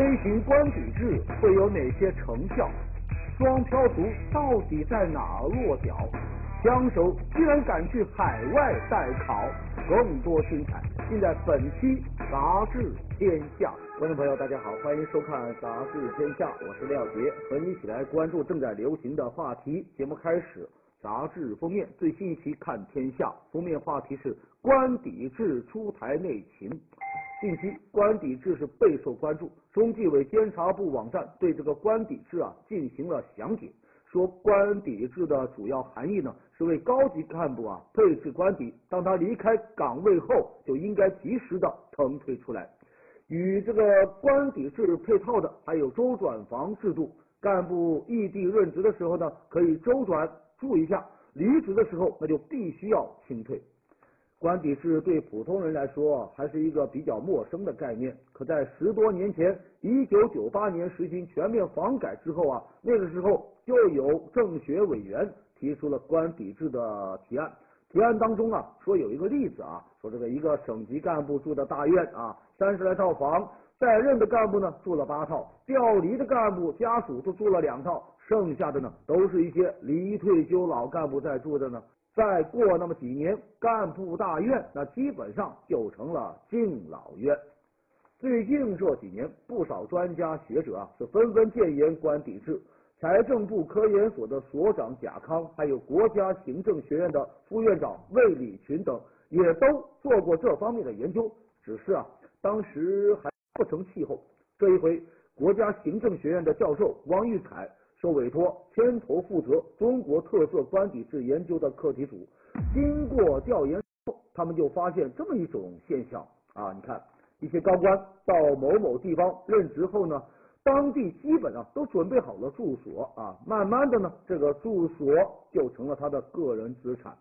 推行官邸制会有哪些成效？双漂族到底在哪落脚？枪手居然敢去海外代考，更多精彩尽在本期《杂志天下》。观众朋友，大家好，欢迎收看《杂志天下》，我是廖杰，和你一起来关注正在流行的话题。节目开始，杂志封面最新一期看天下，封面话题是官邸制出台内情。近期官邸制是备受关注，中纪委监察部网站对这个官邸制啊进行了详解。说官邸制的主要含义呢，是为高级干部啊配置官邸，当他离开岗位后，就应该及时的腾退出来。与这个官邸制配套的还有周转房制度，干部异地任职的时候呢，可以周转住一下；离职的时候，那就必须要清退。官邸制对普通人来说还是一个比较陌生的概念，可在十多年前，一九九八年实行全面房改之后啊，那个时候就有政协委员提出了官邸制的提案。提案当中啊，说有一个例子啊，说这个一个省级干部住的大院啊，三十来套房，在任的干部呢住了八套，调离的干部家属都住了两套，剩下的呢都是一些离退休老干部在住的呢。再过那么几年，干部大院那基本上就成了敬老院。最近这几年，不少专家学者啊是纷纷建言官邸制。财政部科研所的所长贾康，还有国家行政学院的副院长魏礼群等，也都做过这方面的研究。只是啊，当时还不成气候。这一回，国家行政学院的教授王玉凯。受委托牵头负责中国特色官邸制研究的课题组，经过调研后，他们就发现这么一种现象啊，你看一些高官到某某地方任职后呢，当地基本上都准备好了住所啊，慢慢的呢，这个住所就成了他的个人资产，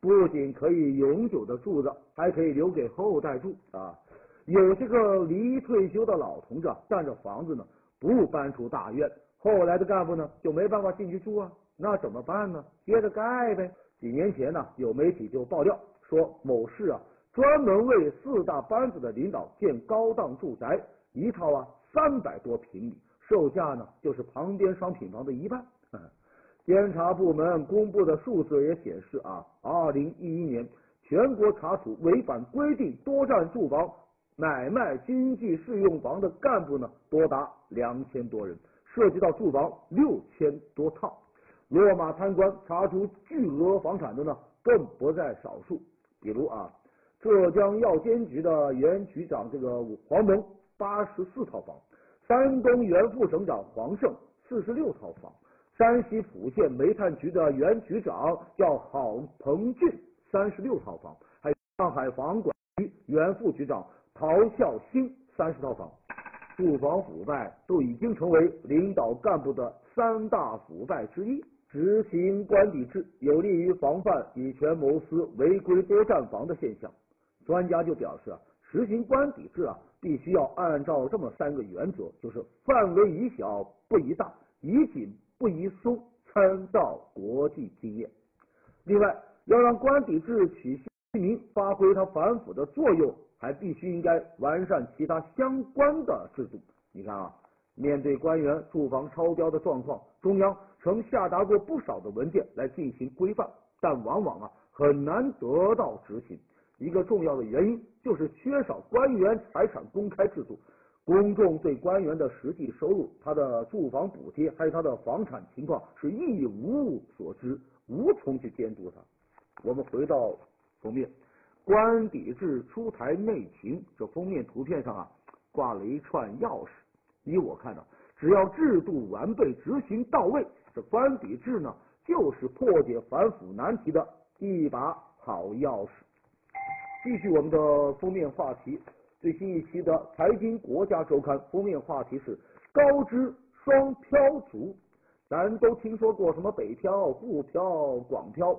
不仅可以永久的住着，还可以留给后代住啊。有些个离退休的老同志啊占着房子呢，不搬出大院。后来的干部呢就没办法进去住啊，那怎么办呢？接着盖呗。几年前呢，有媒体就爆料说，某市啊专门为四大班子的领导建高档住宅，一套啊三百多平米，售价呢就是旁边商品房的一半。监察部门公布的数字也显示啊，二零一一年全国查处违反规定多占住房买卖经济适用房的干部呢，多达两千多人。涉及到住房六千多套，落马贪官查出巨额房产的呢，更不在少数。比如啊，浙江药监局的原局长这个黄蒙八十四套房，山东原副省长黄胜四十六套房，山西蒲县煤炭局的原局长叫郝鹏俊三十六套房，还有上海房管局原副局长陶孝兴三十套房。住房腐败都已经成为领导干部的三大腐败之一。执行官邸制有利于防范以权谋私、违规多占房的现象。专家就表示啊，实行官邸制啊，必须要按照这么三个原则，就是范围宜小不宜大，宜紧不宜松，参照国际经验。另外，要让官邸制取信于民，发挥它反腐的作用。还必须应该完善其他相关的制度。你看啊，面对官员住房超标的状况，中央曾下达过不少的文件来进行规范，但往往啊很难得到执行。一个重要的原因就是缺少官员财产公开制度，公众对官员的实际收入、他的住房补贴还有他的房产情况是一无所知，无从去监督他。我们回到封面。官邸制出台内情，这封面图片上啊挂了一串钥匙。依我看呢，只要制度完备、执行到位，这官邸制呢就是破解反腐难题的一把好钥匙。继续我们的封面话题，最新一期的《财经国家周刊》封面话题是高知双漂族。咱都听说过什么北漂、沪漂、广漂，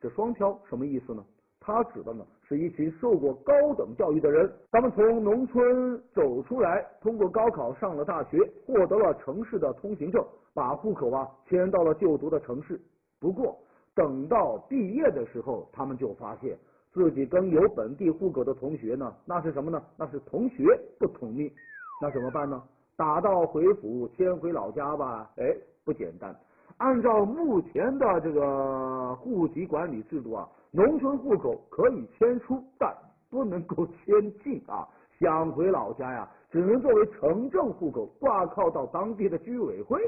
这双漂什么意思呢？它指的呢是一群受过高等教育的人，他们从农村走出来，通过高考上了大学，获得了城市的通行证，把户口啊迁到了就读的城市。不过等到毕业的时候，他们就发现自己跟有本地户口的同学呢，那是什么呢？那是同学不同命。那怎么办呢？打道回府，迁回老家吧？哎，不简单。按照目前的这个户籍管理制度啊，农村户口可以迁出，但不能够 迁进啊。想回老家呀，只能作为城镇户口挂靠到当地的居委会。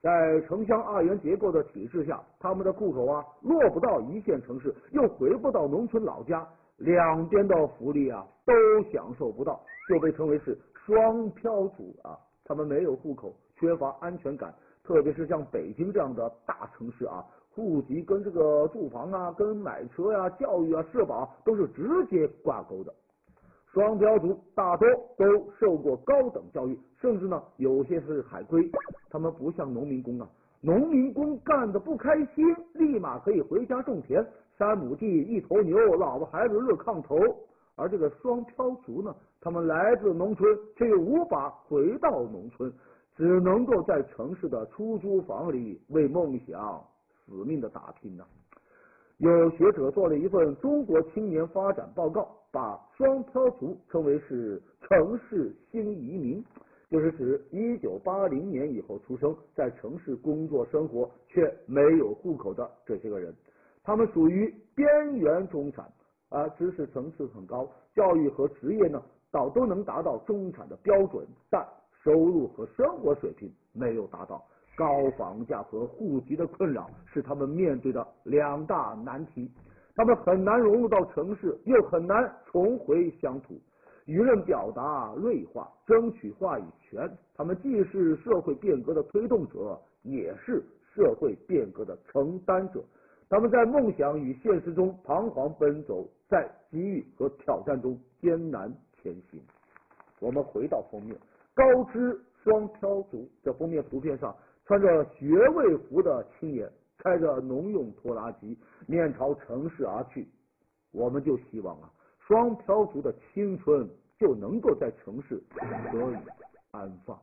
在城乡二元结构的体制下，他们的户口啊落不到一线城市，又回不到农村老家，两边的福利啊都享受不到，就被称为是双漂族啊。他们没有户口，缺乏安全感，特别是像北京这样的大城市啊，户籍跟这个住房啊、跟买车呀、教育啊、社保都是直接挂钩的。双标族大多都受过高等教育，甚至呢有些是海归。他们不像农民工啊，农民工干的不开心，立马可以回家种田，三亩地一头牛，老婆孩子热炕头。而这个双漂族呢，他们来自农村，却又无法回到农村，只能够在城市的出租房里为梦想死命的打拼呢。有学者做了一份中国青年发展报告，把双漂族称为是城市新移民，就是指一九八零年以后出生，在城市工作生活却没有户口的这些个人。他们属于边缘中产，啊，知识层次很高，教育和职业呢，倒都能达到中产的标准，但收入和生活水平没有达到。高房价和户籍的困扰是他们面对的两大难题，他们很难融入到城市，又很难重回乡土。舆论表达锐化，争取话语权，他们既是社会变革的推动者，也是社会变革的承担者。他们在梦想与现实中彷徨奔走，在机遇和挑战中艰难前行。我们回到封面，高知双漂族这封面图片上。穿着学位服的青年开着农用拖拉机面朝城市而去，我们就希望啊，双漂族的青春就能够在城市得以安放。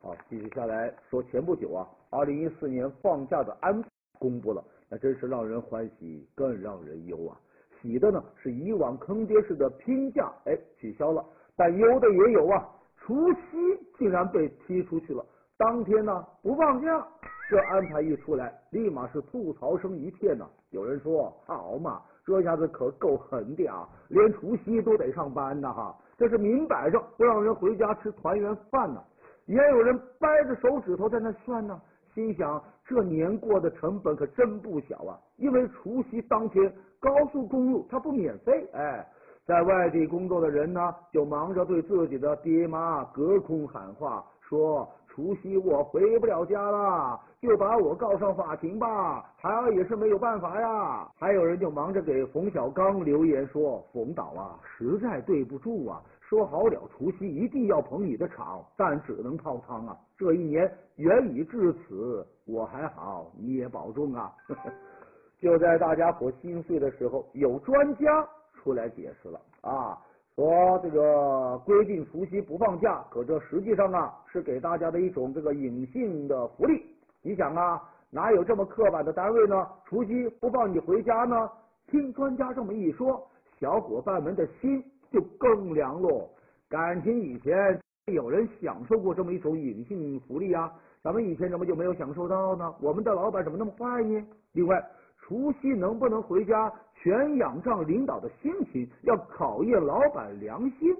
好，继续下来说，前不久啊，二零一四年放假的安公布了，那真是让人欢喜，更让人忧啊。喜的呢是以往坑爹式的拼假，哎，取消了，但忧的也有啊。除夕竟然被踢出去了，当天呢不放假，这安排一出来，立马是吐槽声一片呢。有人说：“好嘛，这下子可够狠的啊，连除夕都得上班呢哈，这是明摆着不让人回家吃团圆饭呢。”也有人掰着手指头在那算呢，心想这年过的成本可真不小啊，因为除夕当天高速公路它不免费，哎。在外地工作的人呢，就忙着对自己的爹妈隔空喊话，说除夕我回不了家了，就把我告上法庭吧。孩儿也是没有办法呀。还有人就忙着给冯小刚留言说，冯导啊，实在对不住啊，说好了除夕一定要捧你的场，但只能泡汤啊。这一年缘已至此，我还好，你也保重啊。就在大家伙心碎的时候，有专家。出来解释了啊，说这个规定除夕不放假，可这实际上啊是给大家的一种这个隐性的福利。你想啊，哪有这么刻板的单位呢？除夕不放你回家呢？听专家这么一说，小伙伴们的心就更凉了。感情以前有人享受过这么一种隐性福利啊，咱们以前怎么就没有享受到呢？我们的老板怎么那么坏呢？另外，除夕能不能回家？全仰仗领导的心情，要考验老板良心。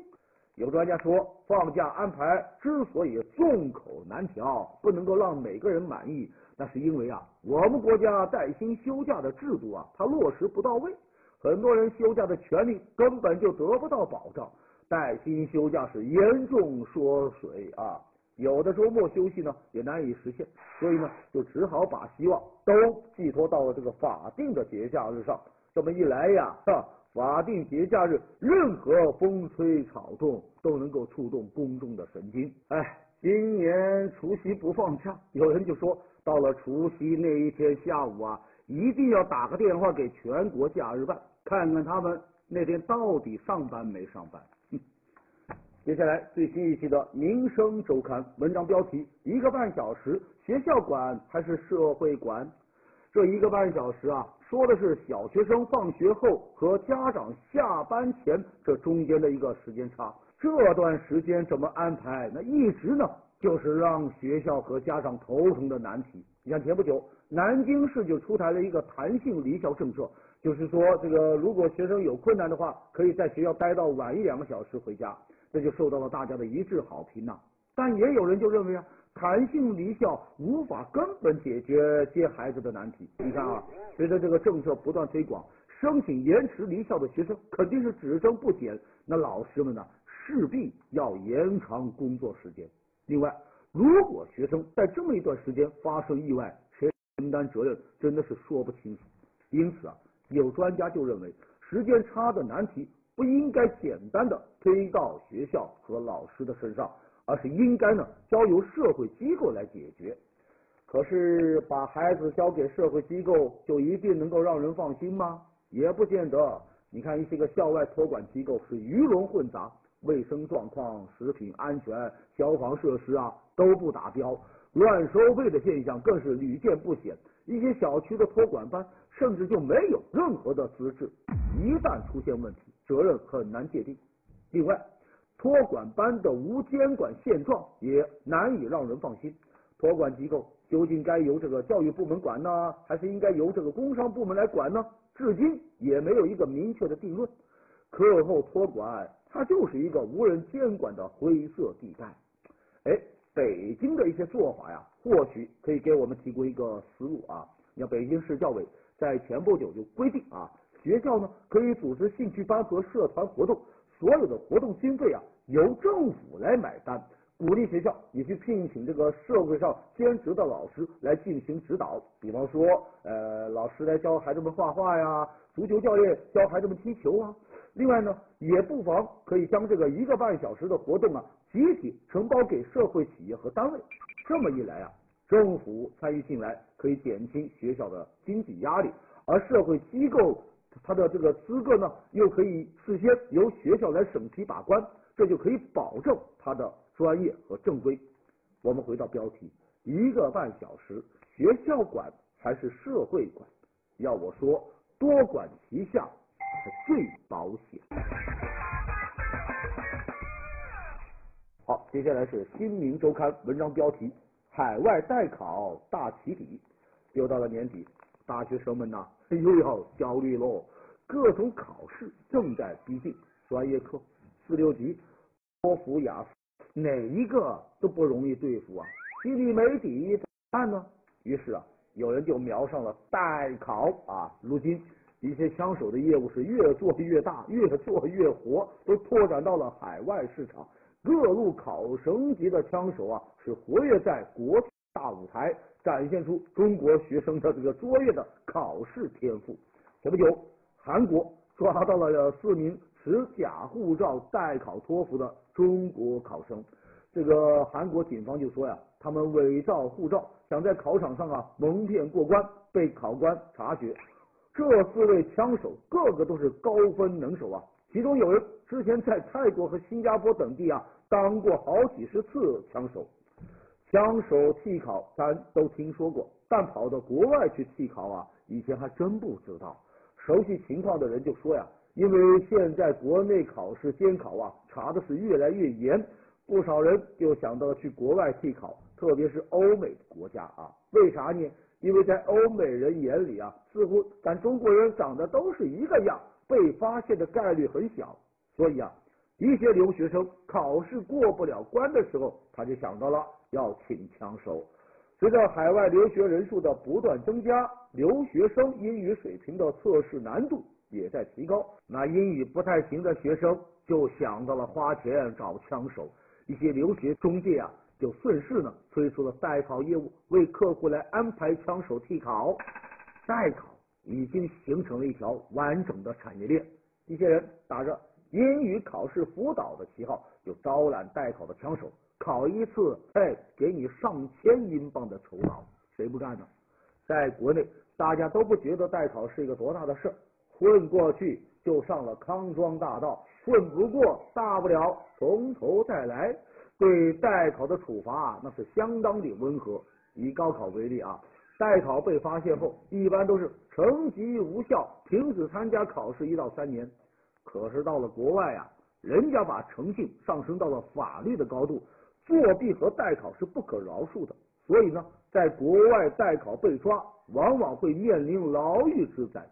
有专家说，放假安排之所以众口难调，不能够让每个人满意，那是因为啊，我们国家带薪休假的制度啊，它落实不到位，很多人休假的权利根本就得不到保障，带薪休假是严重缩水啊。有的周末休息呢，也难以实现，所以呢，就只好把希望都寄托到了这个法定的节假日上。这么一来呀，哈，法定节假日，任何风吹草动都能够触动公众的神经。哎，今年除夕不放假，有人就说，到了除夕那一天下午啊，一定要打个电话给全国假日办，看看他们那天到底上班没上班。接下来最新一期的《民生周刊》文章标题：一个半小时，学校管还是社会管？这一个半小时啊。说的是小学生放学后和家长下班前这中间的一个时间差。这段时间怎么安排？那一直呢，就是让学校和家长头疼的难题。你看前不久，南京市就出台了一个弹性离校政策，就是说这个如果学生有困难的话，可以在学校待到晚一两个小时回家，这就受到了大家的一致好评呐。但也有人就认为啊，弹性离校无法根本解决接孩子的难题。你看啊，随着这个政策不断推广，申请延迟离校的学生肯定是只增不减，那老师们呢？势必要延长工作时间。另外，如果学生在这么一段时间发生意外，谁承担责任，真的是说不清楚。因此啊，有专家就认为，时间差的难题不应该简单的推到学校和老师的身上，而是应该呢交由社会机构来解决。可是，把孩子交给社会机构，就一定能够让人放心吗？也不见得。你看，一些个校外托管机构是鱼龙混杂。卫生状况、食品安全、消防设施啊都不达标，乱收费的现象更是屡见不鲜。一些小区的托管班甚至就没有任何的资质，一旦出现问题，责任很难界定。另外，托管班的无监管现状也难以让人放心。托管机构究竟该由这个教育部门管呢，还是应该由这个工商部门来管呢？至今也没有一个明确的定论。课后托管。它就是一个无人监管的灰色地带。哎，北京的一些做法呀，或许可以给我们提供一个思路啊。你看，北京市教委在前不久就规定啊，学校呢可以组织兴趣班和社团活动，所有的活动经费啊由政府来买单，鼓励学校也去聘请这个社会上兼职的老师来进行指导。比方说，呃，老师来教孩子们画画呀，足球教练教孩子们踢球啊。另外呢，也不妨可以将这个一个半小时的活动啊，集体承包给社会企业和单位。这么一来啊，政府参与进来，可以减轻学校的经济压力，而社会机构他的这个资格呢，又可以事先由学校来审批把关，这就可以保证他的专业和正规。我们回到标题，一个半小时，学校管还是社会管？要我说，多管齐下。是最保险。好，接下来是《新民周刊》文章标题：海外代考大起底。又到了年底，大学生们呐又要焦虑喽。各种考试正在逼近，专业课、四六级、托福、雅思，哪一个都不容易对付啊，心里没底怎么办呢？于是啊，有人就瞄上了代考啊，如今。一些枪手的业务是越做越大，越做越活，都拓展到了海外市场。各路考神级的枪手啊，是活跃在国大舞台，展现出中国学生的这个卓越的考试天赋。前不久，韩国抓到了四名持假护照代考托福的中国考生。这个韩国警方就说呀，他们伪造护照，想在考场上啊蒙骗过关，被考官察觉。这四位枪手个个都是高分能手啊，其中有人之前在泰国和新加坡等地啊当过好几十次枪手。枪手替考咱都听说过，但跑到国外去替考啊，以前还真不知道。熟悉情况的人就说呀，因为现在国内考试监考啊查的是越来越严，不少人就想到了去国外替考，特别是欧美国家啊，为啥呢？因为在欧美人眼里啊，似乎咱中国人长得都是一个样，被发现的概率很小。所以啊，一些留学生考试过不了关的时候，他就想到了要请枪手。随着海外留学人数的不断增加，留学生英语水平的测试难度也在提高。那英语不太行的学生就想到了花钱找枪手。一些留学中介啊。就顺势呢推出了代考业务，为客户来安排枪手替考。代考已经形成了一条完整的产业链。一些人打着英语考试辅导的旗号，就招揽代考的枪手，考一次，哎，给你上千英镑的酬劳，谁不干呢？在国内，大家都不觉得代考是一个多大的事，混过去就上了康庄大道，混不过，大不了从头再来。对代考的处罚啊那是相当的温和。以高考为例啊，代考被发现后，一般都是成绩无效，停止参加考试一到三年。可是到了国外啊，人家把诚信上升到了法律的高度，作弊和代考是不可饶恕的。所以呢，在国外代考被抓，往往会面临牢狱之灾。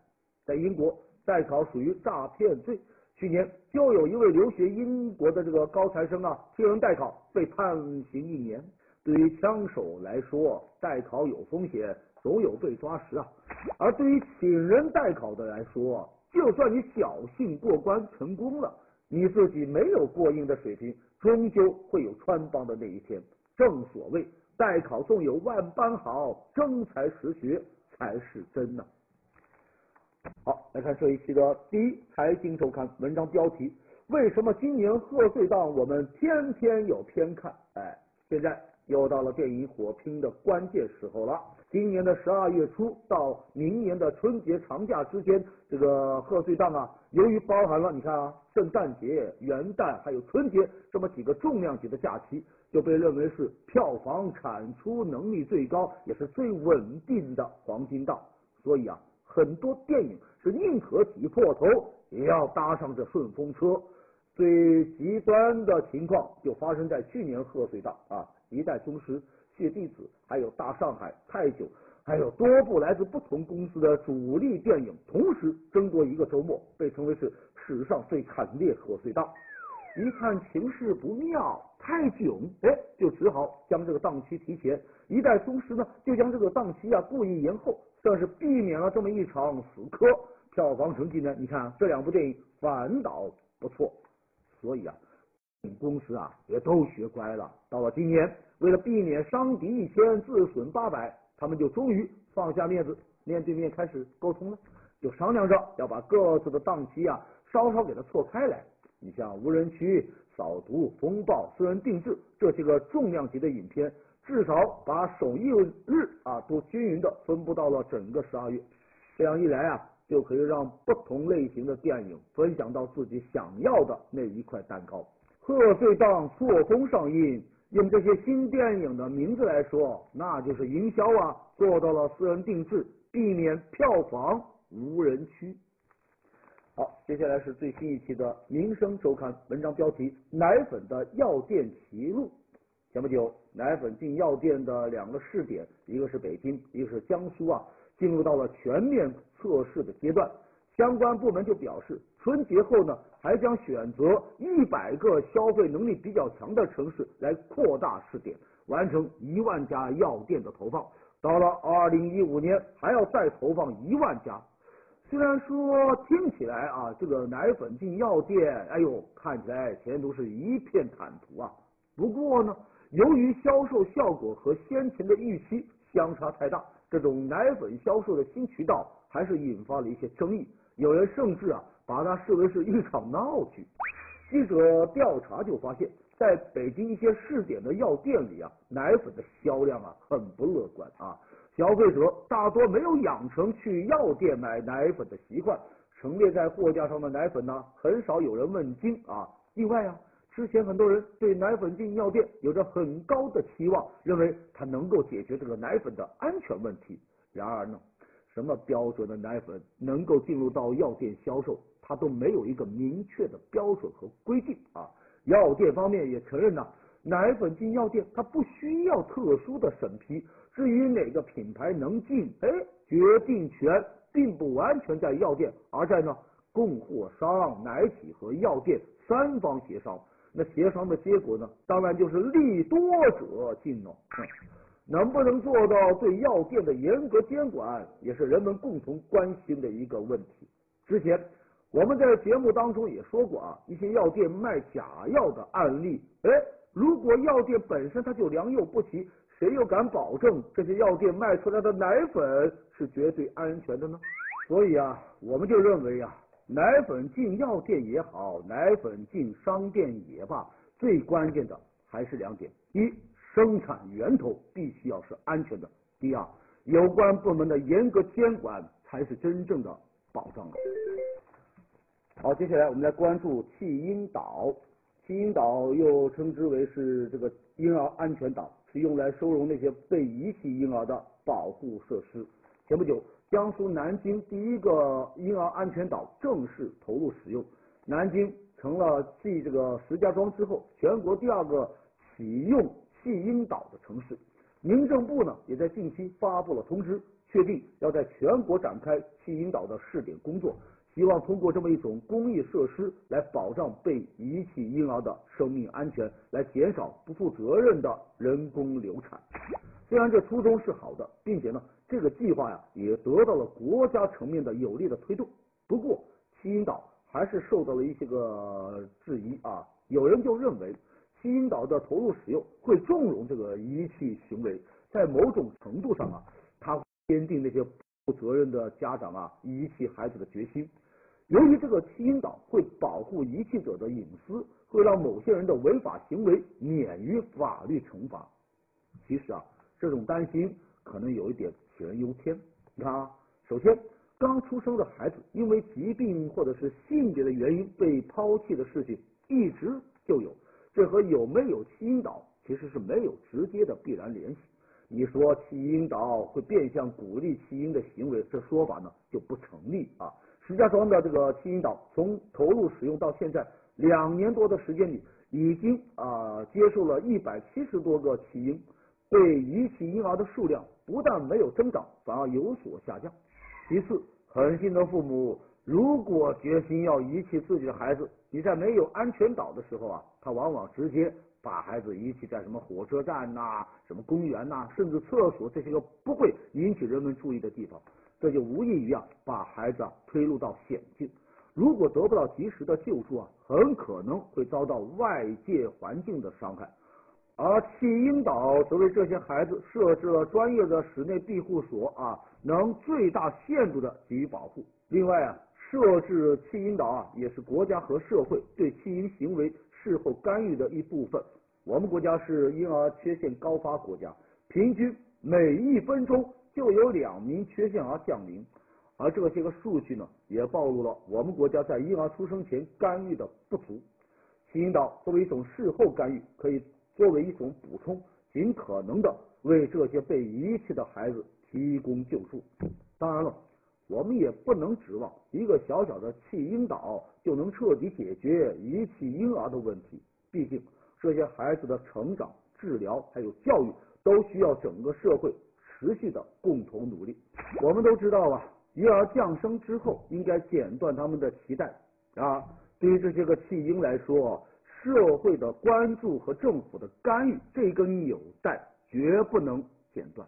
在英国，代考属于诈骗罪。去年就有一位留学英国的这个高材生啊，替人代考被判刑一年。对于枪手来说，代考有风险，总有被抓时啊。而对于请人代考的来说，就算你侥幸过关成功了，你自己没有过硬的水平，终究会有穿帮的那一天。正所谓。代考纵有万般好，真才实学才是真呐。好，来看这一期的第一财经周刊文章标题：为什么今年贺岁档我们天天有片看？哎，现在又到了电影火拼的关键时候了。今年的十二月初到明年的春节长假之间，这个贺岁档啊，由于包含了你看啊，圣诞节、元旦还有春节这么几个重量级的假期，就被认为是票房产出能力最高也是最稳定的黄金档。所以啊，很多电影是宁可挤破头也要搭上这顺风车。最极端的情况就发生在去年贺岁档啊，一代宗师。谢弟子，还有大上海、泰囧，还有多部来自不同公司的主力电影，同时争夺一个周末，被称为是史上最惨烈贺岁档。一看情势不妙，泰囧哎，就只好将这个档期提前；一代宗师呢，就将这个档期啊故意延后，算是避免了这么一场死磕。票房成绩呢，你看这两部电影反倒不错，所以啊。公司啊也都学乖了，到了今年，为了避免伤敌一千自损八百，他们就终于放下面子，面对面开始沟通了，就商量着要把各自的档期啊稍稍给它错开来。你像无人区、扫毒、风暴、私人定制这些个重量级的影片，至少把首映日啊都均匀的分布到了整个十二月。这样一来啊，就可以让不同类型的电影分享到自己想要的那一块蛋糕。贺岁档错峰上映，用这些新电影的名字来说，那就是营销啊，做到了私人定制，避免票房无人区。好，接下来是最新一期的《民生周刊》文章标题：奶粉的药店齐入。前不久，奶粉进药店的两个试点，一个是北京，一个是江苏啊，进入到了全面测试的阶段。相关部门就表示，春节后呢，还将选择一百个消费能力比较强的城市来扩大试点，完成一万家药店的投放。到了二零一五年，还要再投放一万家。虽然说听起来啊，这个奶粉进药店，哎呦，看起来前途是一片坦途啊。不过呢，由于销售效果和先前的预期相差太大，这种奶粉销售的新渠道还是引发了一些争议。有人甚至啊，把它视为是一场闹剧。记者调查就发现，在北京一些试点的药店里啊，奶粉的销量啊很不乐观啊。消费者大多没有养成去药店买奶粉的习惯，陈列在货架上的奶粉呢，很少有人问津啊。另外啊，之前很多人对奶粉进药店有着很高的期望，认为它能够解决这个奶粉的安全问题。然而呢？什么标准的奶粉能够进入到药店销售，它都没有一个明确的标准和规定啊。药店方面也承认呐，奶粉进药店它不需要特殊的审批。至于哪个品牌能进，哎，决定权并不完全在药店，而在呢供货商、奶企和药店三方协商。那协商的结果呢，当然就是利多者进了。能不能做到对药店的严格监管，也是人们共同关心的一个问题。之前我们在节目当中也说过啊，一些药店卖假药的案例。哎，如果药店本身它就良莠不齐，谁又敢保证这些药店卖出来的奶粉是绝对安全的呢？所以啊，我们就认为啊，奶粉进药店也好，奶粉进商店也罢，最关键的还是两点：一。生产源头必须要是安全的。第二，有关部门的严格监管才是真正的保障啊。好，接下来我们来关注弃婴岛。弃婴岛又称之为是这个婴儿安全岛，是用来收容那些被遗弃婴儿的保护设施。前不久，江苏南京第一个婴儿安全岛正式投入使用，南京成了继这个石家庄之后，全国第二个启用弃婴岛的城市。民政部呢，也在近期发布了通知，确定要在全国展开弃婴岛的试点工作。希望通过这么一种公益设施来保障被遗弃婴儿的生命安全，来减少不负责任的人工流产。虽然这初衷是好的，并且呢，这个计划呀也得到了国家层面的有力的推动。不过，弃婴岛还是受到了一些个质疑啊。有人就认为，弃婴岛的投入使用会纵容这个遗弃行为，在某种程度上啊，它坚定那些不负责任的家长啊遗弃孩子的决心。由于这个弃婴岛会保护遗弃者的隐私，会让某些人的违法行为免于法律惩罚。其实啊，这种担心可能有一点杞人忧天。你看啊，首先刚出生的孩子因为疾病或者是性别的原因被抛弃的事情一直就有，这和有没有弃婴岛其实是没有直接的必然联系。你说弃婴岛会变相鼓励弃婴的行为，这说法呢就不成立啊。石家庄的这个弃婴岛从投入使用到现在两年多的时间里，已经啊接受了一百七十多个弃婴，被遗弃婴儿的数量不但没有增长，反而有所下降。其次，狠心的父母如果决心要遗弃自己的孩子，你在没有安全岛的时候啊，他往往直接把孩子遗弃在什么火车站呐、什么公园呐，甚至厕所这些个不会引起人们注意的地方。这就无异于啊，把孩子啊推入到险境。如果得不到及时的救助啊，很可能会遭到外界环境的伤害。而弃婴岛则为这些孩子设置了专业的室内庇护所啊，能最大限度的给予保护。另外啊，设置弃婴岛啊，也是国家和社会对弃婴行为事后干预的一部分。我们国家是婴儿缺陷高发国家，平均每一分钟。就有两名缺陷儿降临，而这些个数据呢，也暴露了我们国家在婴儿出生前干预的不足。弃婴岛作为一种事后干预，可以作为一种补充，尽可能的为这些被遗弃的孩子提供救助。当然了，我们也不能指望一个小小的弃婴岛就能彻底解决遗弃婴儿的问题。毕竟，这些孩子的成长、治疗还有教育，都需要整个社会。持续的共同努力。我们都知道啊，鱼儿降生之后应该剪断他们的脐带啊。对于这些个弃婴来说，社会的关注和政府的干预，这根纽带绝不能剪断。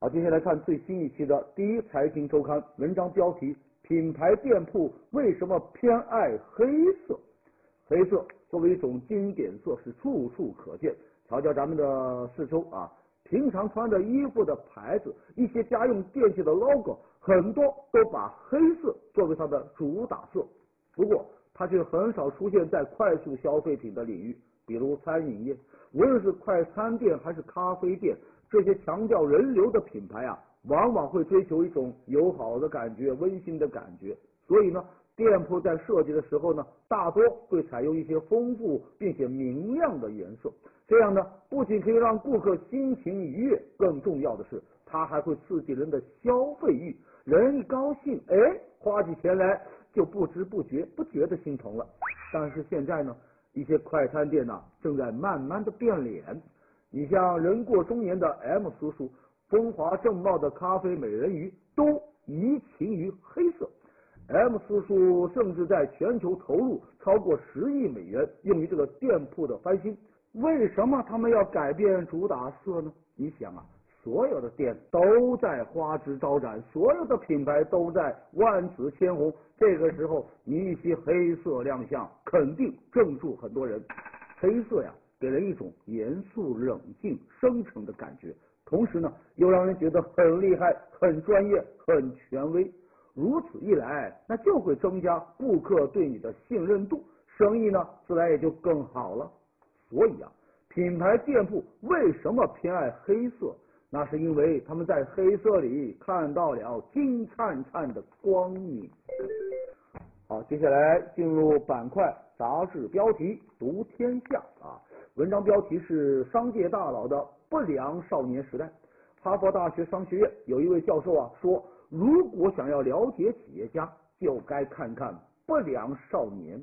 好，接下来看最新一期的第一财经周刊文章标题：品牌店铺为什么偏爱黑色？黑色作为一种经典色，是处处可见。瞧瞧咱们的四周啊，平常穿的衣服的牌子，一些家用电器的 logo，很多都把黑色作为它的主打色。不过，它却很少出现在快速消费品的领域，比如餐饮业。无论是快餐店还是咖啡店，这些强调人流的品牌啊，往往会追求一种友好的感觉、温馨的感觉。所以呢。店铺在设计的时候呢，大多会采用一些丰富并且明亮的颜色，这样呢，不仅可以让顾客心情愉悦，更重要的是，它还会刺激人的消费欲。人一高兴，哎，花起钱来就不知不觉不觉得心疼了。但是现在呢，一些快餐店呢，正在慢慢的变脸。你像人过中年的 M 叔叔，风华正茂的咖啡美人鱼，都移情于黑色。M 叔叔甚至在全球投入超过十亿美元，用于这个店铺的翻新。为什么他们要改变主打色呢？你想啊，所有的店都在花枝招展，所有的品牌都在万紫千红。这个时候，你一袭黑色亮相，肯定镇住很多人。黑色呀，给人一种严肃、冷静、深沉的感觉，同时呢，又让人觉得很厉害、很专业、很权威。如此一来，那就会增加顾客对你的信任度，生意呢自然也就更好了。所以啊，品牌店铺为什么偏爱黑色？那是因为他们在黑色里看到了金灿灿的光明。好，接下来进入板块杂志标题读天下啊。文章标题是商界大佬的不良少年时代。哈佛大学商学院有一位教授啊说，如果想要了解企业家，就该看看不良少年。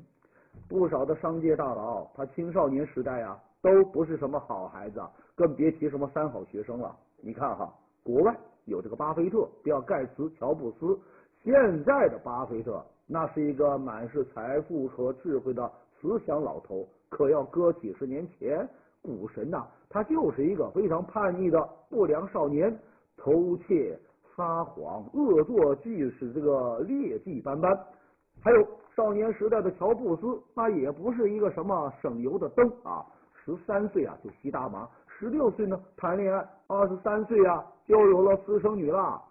不少的商界大佬，他青少年时代啊，都不是什么好孩子，更别提什么三好学生了。你看哈，国外有这个巴菲特、比尔盖茨、乔布斯，现在的巴菲特那是一个满是财富和智慧的慈祥老头。可要搁几十年前，股神呐，他就是一个非常叛逆的不良少年，偷窃、撒谎、恶作剧是这个劣迹斑斑。还有少年时代的乔布斯，那也不是一个什么省油的灯啊，十三岁啊就吸大麻，十六岁呢谈恋爱，二十三岁啊就有了私生女了。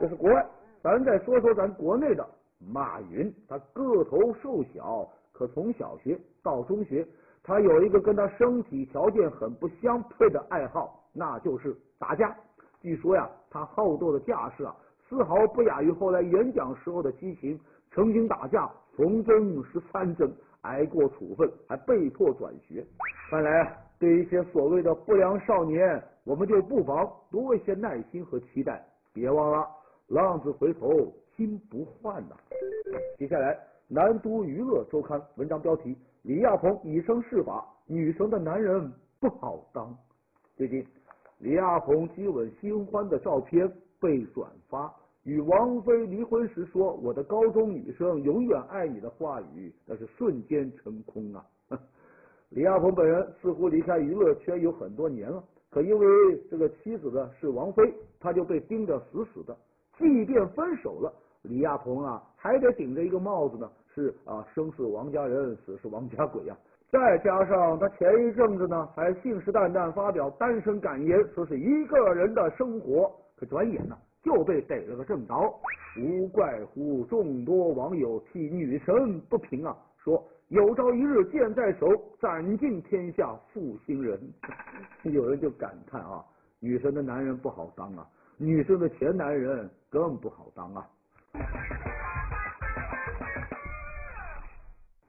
这是国外，咱再说说咱国内的马云，他个头瘦小。可从小学到中学，他有一个跟他身体条件很不相配的爱好，那就是打架。据说呀，他好斗的架势啊，丝毫不亚于后来演讲时候的激情。曾经打架缝针十三针，挨过处分，还被迫转学。看来，对一些所谓的不良少年，我们就不妨多一些耐心和期待。别忘了，浪子回头金不换呐。接下来。南都娱乐周刊文章标题：李亚鹏以身试法，女神的男人不好当。最近，李亚鹏接吻新欢的照片被转发，与王菲离婚时说“我的高中女生永远爱你”的话语，那是瞬间成空啊！李亚鹏本人似乎离开娱乐圈有很多年了，可因为这个妻子呢是王菲，他就被盯得死死的。即便分手了。李亚鹏啊，还得顶着一个帽子呢，是啊，生是王家人，死是王家鬼呀。再加上他前一阵子呢，还信誓旦旦发表单身感言，说是一个人的生活，可转眼呢就被逮了个正着。无怪乎众多网友替女神不平啊，说有朝一日剑在手，斩尽天下负心人。有人就感叹啊，女神的男人不好当啊，女生的前男人更不好当啊。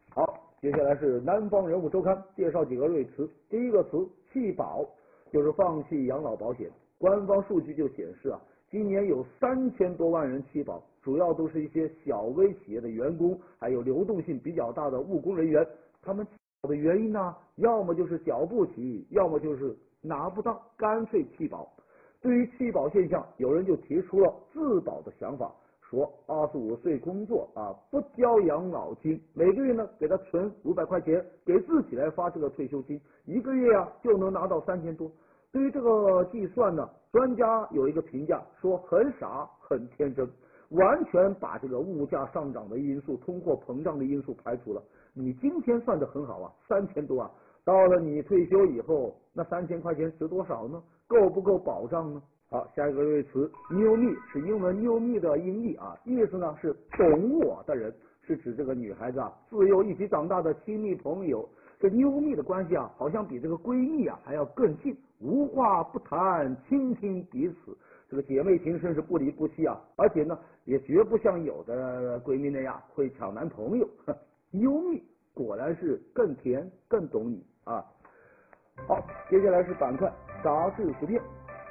好，接下来是南方人物周刊介绍几个瑞词。第一个词弃保，就是放弃养老保险。官方数据就显示啊，今年有三千多万人弃保，主要都是一些小微企业的员工，还有流动性比较大的务工人员。他们弃保的原因呢，要么就是缴不起，要么就是拿不到，干脆弃保。对于弃保现象，有人就提出了自保的想法。说二十五岁工作啊，不交养老金，每个月呢给他存五百块钱，给自己来发这个退休金，一个月啊就能拿到三千多。对于这个计算呢，专家有一个评价说很傻很天真，完全把这个物价上涨的因素、通货膨胀的因素排除了。你今天算的很好啊，三千多啊，到了你退休以后，那三千块钱值多少呢？够不够保障呢？好，下一个瑞词妞蜜是英文妞蜜的音译啊，意思呢是懂我的人，是指这个女孩子啊，自幼一起长大的亲密朋友。这妞蜜的关系啊，好像比这个闺蜜啊还要更近，无话不谈，倾听彼此，这个姐妹情深是不离不弃啊。而且呢，也绝不像有的闺蜜那样会抢男朋友。优蜜果然是更甜，更懂你啊。好，接下来是板块杂志图片。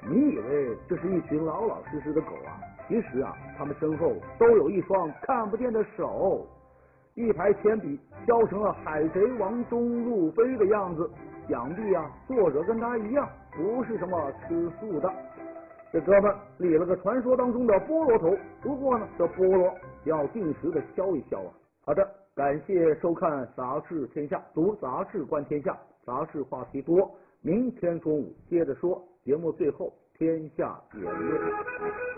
你以为这是一群老老实实的狗啊？其实啊，他们身后都有一双看不见的手。一排铅笔削成了海贼王中路飞的样子，想必啊，作者跟他一样，不是什么吃素的。这哥们理了个传说当中的菠萝头，不过呢，这菠萝要定时的削一削啊。好的，感谢收看《杂志天下》，读杂志观天下，杂志话题多。明天中午接着说。节目最后，天下言论。